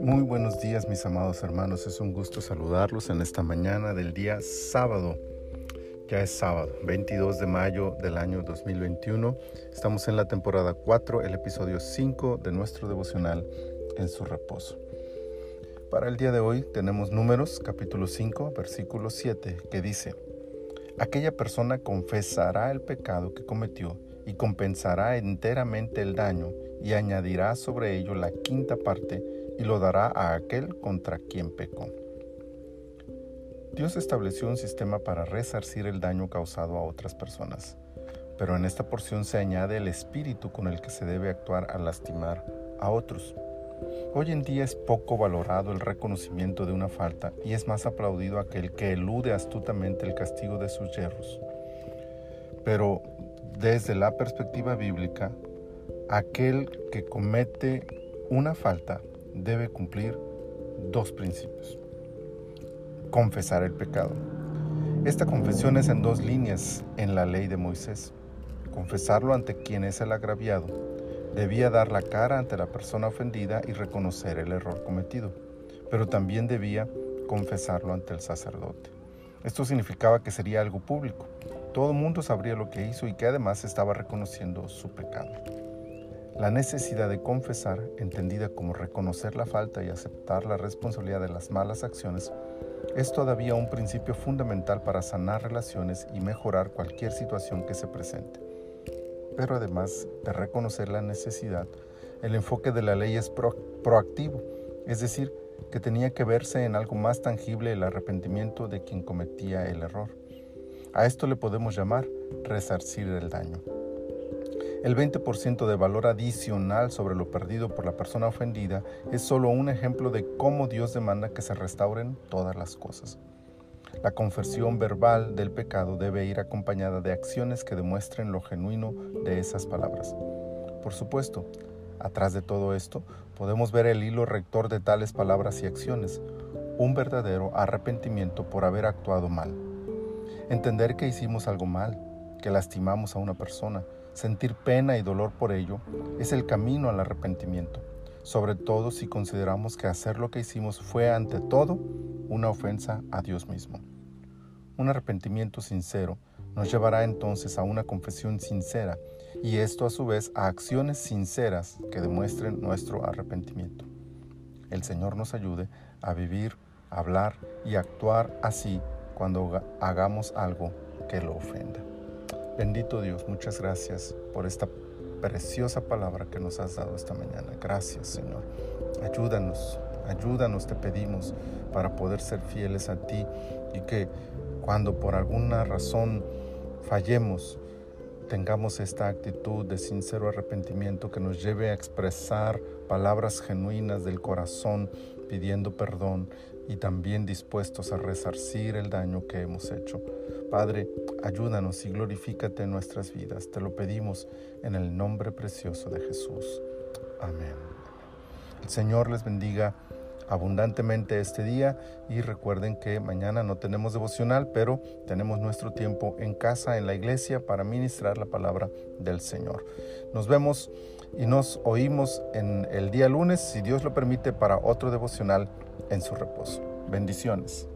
Muy buenos días mis amados hermanos, es un gusto saludarlos en esta mañana del día sábado. Ya es sábado, 22 de mayo del año 2021. Estamos en la temporada 4, el episodio 5 de nuestro devocional en su reposo. Para el día de hoy tenemos números, capítulo 5, versículo 7, que dice, Aquella persona confesará el pecado que cometió y compensará enteramente el daño y añadirá sobre ello la quinta parte y lo dará a aquel contra quien pecó. Dios estableció un sistema para resarcir el daño causado a otras personas, pero en esta porción se añade el espíritu con el que se debe actuar al lastimar a otros. Hoy en día es poco valorado el reconocimiento de una falta y es más aplaudido aquel que elude astutamente el castigo de sus yerros. Pero desde la perspectiva bíblica, aquel que comete una falta debe cumplir dos principios. Confesar el pecado. Esta confesión es en dos líneas en la ley de Moisés. Confesarlo ante quien es el agraviado. Debía dar la cara ante la persona ofendida y reconocer el error cometido, pero también debía confesarlo ante el sacerdote. Esto significaba que sería algo público. Todo el mundo sabría lo que hizo y que además estaba reconociendo su pecado. La necesidad de confesar, entendida como reconocer la falta y aceptar la responsabilidad de las malas acciones, es todavía un principio fundamental para sanar relaciones y mejorar cualquier situación que se presente. Pero además de reconocer la necesidad, el enfoque de la ley es proactivo, es decir, que tenía que verse en algo más tangible el arrepentimiento de quien cometía el error. A esto le podemos llamar resarcir el daño. El 20% de valor adicional sobre lo perdido por la persona ofendida es solo un ejemplo de cómo Dios demanda que se restauren todas las cosas. La confesión verbal del pecado debe ir acompañada de acciones que demuestren lo genuino de esas palabras. Por supuesto, atrás de todo esto podemos ver el hilo rector de tales palabras y acciones, un verdadero arrepentimiento por haber actuado mal. Entender que hicimos algo mal, que lastimamos a una persona, Sentir pena y dolor por ello es el camino al arrepentimiento, sobre todo si consideramos que hacer lo que hicimos fue ante todo una ofensa a Dios mismo. Un arrepentimiento sincero nos llevará entonces a una confesión sincera y esto a su vez a acciones sinceras que demuestren nuestro arrepentimiento. El Señor nos ayude a vivir, hablar y actuar así cuando hagamos algo que lo ofenda. Bendito Dios, muchas gracias por esta preciosa palabra que nos has dado esta mañana. Gracias, Señor. Ayúdanos, ayúdanos, te pedimos, para poder ser fieles a ti y que cuando por alguna razón fallemos, tengamos esta actitud de sincero arrepentimiento que nos lleve a expresar palabras genuinas del corazón pidiendo perdón y también dispuestos a resarcir el daño que hemos hecho. Padre, ayúdanos y glorifícate en nuestras vidas. Te lo pedimos en el nombre precioso de Jesús. Amén. El Señor les bendiga abundantemente este día y recuerden que mañana no tenemos devocional, pero tenemos nuestro tiempo en casa, en la iglesia, para ministrar la palabra del Señor. Nos vemos y nos oímos en el día lunes, si Dios lo permite, para otro devocional en su reposo. Bendiciones.